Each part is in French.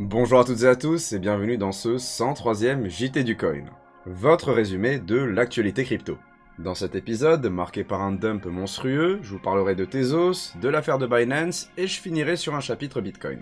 Bonjour à toutes et à tous et bienvenue dans ce 103e JT du Coin, votre résumé de l'actualité crypto. Dans cet épisode, marqué par un dump monstrueux, je vous parlerai de Tezos, de l'affaire de Binance et je finirai sur un chapitre Bitcoin.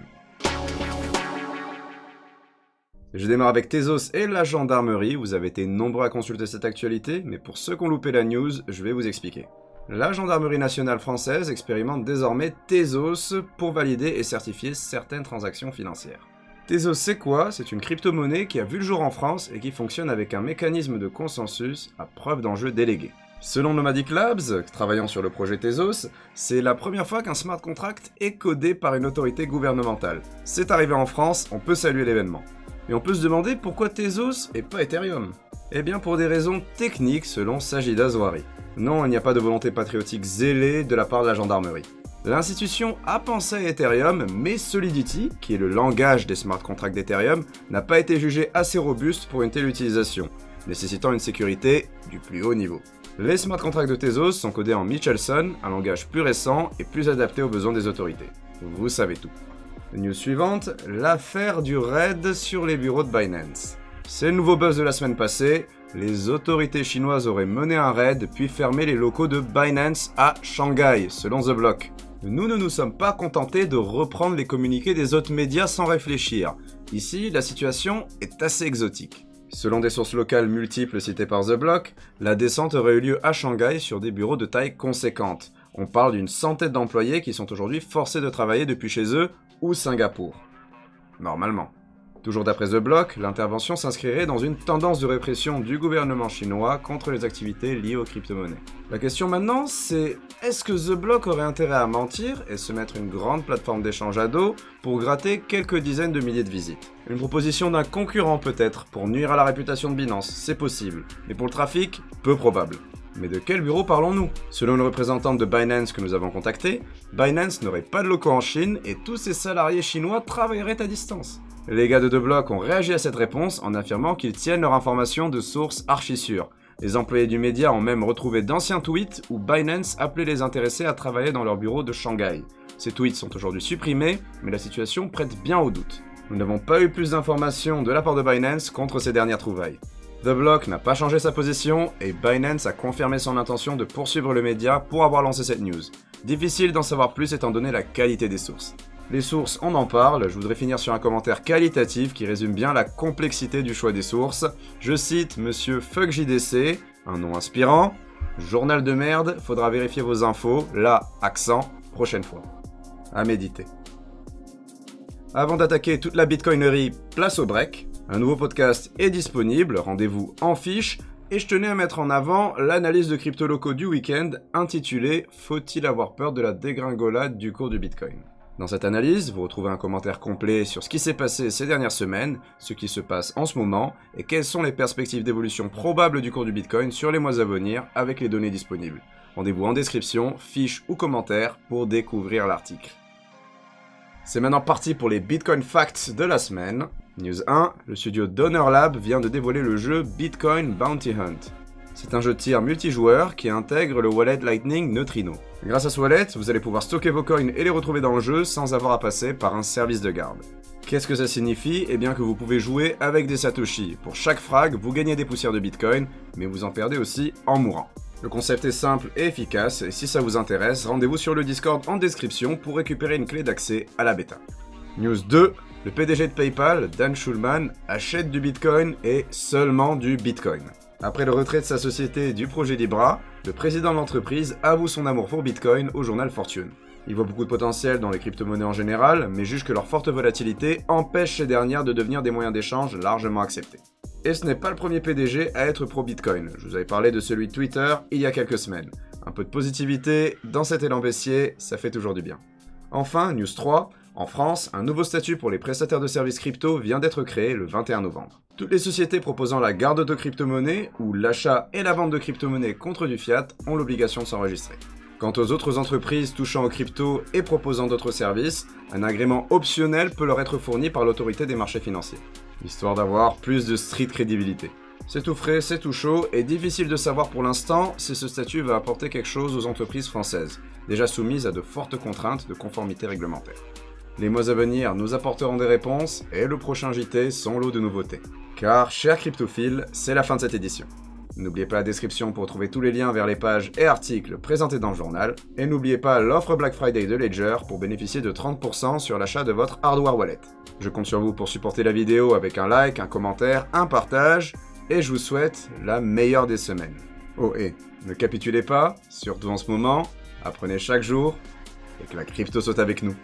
Je démarre avec Tezos et la gendarmerie, vous avez été nombreux à consulter cette actualité, mais pour ceux qui ont loupé la news, je vais vous expliquer. La gendarmerie nationale française expérimente désormais Tezos pour valider et certifier certaines transactions financières. Tezos, c'est quoi C'est une crypto-monnaie qui a vu le jour en France et qui fonctionne avec un mécanisme de consensus à preuve d'enjeux délégués. Selon Nomadic Labs, travaillant sur le projet Tezos, c'est la première fois qu'un smart contract est codé par une autorité gouvernementale. C'est arrivé en France, on peut saluer l'événement. Et on peut se demander pourquoi Tezos et pas Ethereum Eh bien pour des raisons techniques selon Sajida Zouari. Non, il n'y a pas de volonté patriotique zélée de la part de la gendarmerie. L'institution a pensé à Ethereum, mais Solidity, qui est le langage des smart contracts d'Ethereum, n'a pas été jugé assez robuste pour une telle utilisation, nécessitant une sécurité du plus haut niveau. Les smart contracts de Tezos sont codés en Michelson, un langage plus récent et plus adapté aux besoins des autorités. Vous savez tout. News suivante, l'affaire du raid sur les bureaux de Binance. C'est le nouveau buzz de la semaine passée, les autorités chinoises auraient mené un raid puis fermé les locaux de Binance à Shanghai, selon The Block. Nous ne nous sommes pas contentés de reprendre les communiqués des autres médias sans réfléchir. Ici, la situation est assez exotique. Selon des sources locales multiples citées par The Block, la descente aurait eu lieu à Shanghai sur des bureaux de taille conséquente. On parle d'une centaine d'employés qui sont aujourd'hui forcés de travailler depuis chez eux ou Singapour. Normalement. Toujours d'après The Block, l'intervention s'inscrirait dans une tendance de répression du gouvernement chinois contre les activités liées aux crypto-monnaies. La question maintenant, c'est est-ce que The Block aurait intérêt à mentir et se mettre une grande plateforme d'échange à dos pour gratter quelques dizaines de milliers de visites? Une proposition d'un concurrent peut-être pour nuire à la réputation de Binance, c'est possible, mais pour le trafic, peu probable. Mais de quel bureau parlons-nous? Selon une représentante de Binance que nous avons contactée, Binance n'aurait pas de locaux en Chine et tous ses salariés chinois travailleraient à distance. Les gars de The Block ont réagi à cette réponse en affirmant qu'ils tiennent leur information de sources archi sûres. Les employés du média ont même retrouvé d'anciens tweets où Binance appelait les intéressés à travailler dans leur bureau de Shanghai. Ces tweets sont aujourd'hui supprimés, mais la situation prête bien au doute. Nous n'avons pas eu plus d'informations de la part de Binance contre ces dernières trouvailles. The Block n'a pas changé sa position et Binance a confirmé son intention de poursuivre le média pour avoir lancé cette news. Difficile d'en savoir plus étant donné la qualité des sources. Les sources, on en parle, je voudrais finir sur un commentaire qualitatif qui résume bien la complexité du choix des sources. Je cite Monsieur FuckJDC, un nom inspirant. Journal de merde, faudra vérifier vos infos, là, accent, prochaine fois. À méditer. Avant d'attaquer toute la bitcoinerie, place au break. Un nouveau podcast est disponible, rendez-vous en fiche. Et je tenais à mettre en avant l'analyse de crypto locaux du week-end intitulée Faut-il avoir peur de la dégringolade du cours du bitcoin? Dans cette analyse, vous retrouvez un commentaire complet sur ce qui s'est passé ces dernières semaines, ce qui se passe en ce moment, et quelles sont les perspectives d'évolution probables du cours du Bitcoin sur les mois à venir avec les données disponibles. Rendez-vous en description, fiche ou commentaire pour découvrir l'article. C'est maintenant parti pour les Bitcoin Facts de la semaine. News 1, le studio Donor Lab vient de dévoiler le jeu Bitcoin Bounty Hunt. C'est un jeu de tir multijoueur qui intègre le wallet Lightning Neutrino. Grâce à ce wallet, vous allez pouvoir stocker vos coins et les retrouver dans le jeu sans avoir à passer par un service de garde. Qu'est-ce que ça signifie? Eh bien que vous pouvez jouer avec des satoshi. Pour chaque frag, vous gagnez des poussières de bitcoin, mais vous en perdez aussi en mourant. Le concept est simple et efficace, et si ça vous intéresse, rendez-vous sur le Discord en description pour récupérer une clé d'accès à la bêta. News 2, le PDG de PayPal, Dan Schulman, achète du bitcoin et seulement du bitcoin. Après le retrait de sa société du projet Libra, le président de l'entreprise avoue son amour pour Bitcoin au journal Fortune. Il voit beaucoup de potentiel dans les crypto-monnaies en général, mais juge que leur forte volatilité empêche ces dernières de devenir des moyens d'échange largement acceptés. Et ce n'est pas le premier PDG à être pro-Bitcoin. Je vous avais parlé de celui de Twitter il y a quelques semaines. Un peu de positivité dans cet élan baissier, ça fait toujours du bien. Enfin, News 3, en France, un nouveau statut pour les prestataires de services crypto vient d'être créé le 21 novembre. Toutes les sociétés proposant la garde de crypto-monnaies ou l'achat et la vente de crypto-monnaies contre du fiat ont l'obligation de s'enregistrer. Quant aux autres entreprises touchant aux crypto et proposant d'autres services, un agrément optionnel peut leur être fourni par l'autorité des marchés financiers, histoire d'avoir plus de street crédibilité. C'est tout frais, c'est tout chaud, et difficile de savoir pour l'instant si ce statut va apporter quelque chose aux entreprises françaises, déjà soumises à de fortes contraintes de conformité réglementaire. Les mois à venir nous apporteront des réponses et le prochain JT son lot de nouveautés. Car, cher cryptophile, c'est la fin de cette édition. N'oubliez pas la description pour trouver tous les liens vers les pages et articles présentés dans le journal. Et n'oubliez pas l'offre Black Friday de Ledger pour bénéficier de 30% sur l'achat de votre hardware wallet. Je compte sur vous pour supporter la vidéo avec un like, un commentaire, un partage. Et je vous souhaite la meilleure des semaines. Oh et ne capitulez pas, surtout en ce moment, apprenez chaque jour et que la crypto saute avec nous.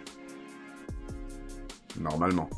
Normalement.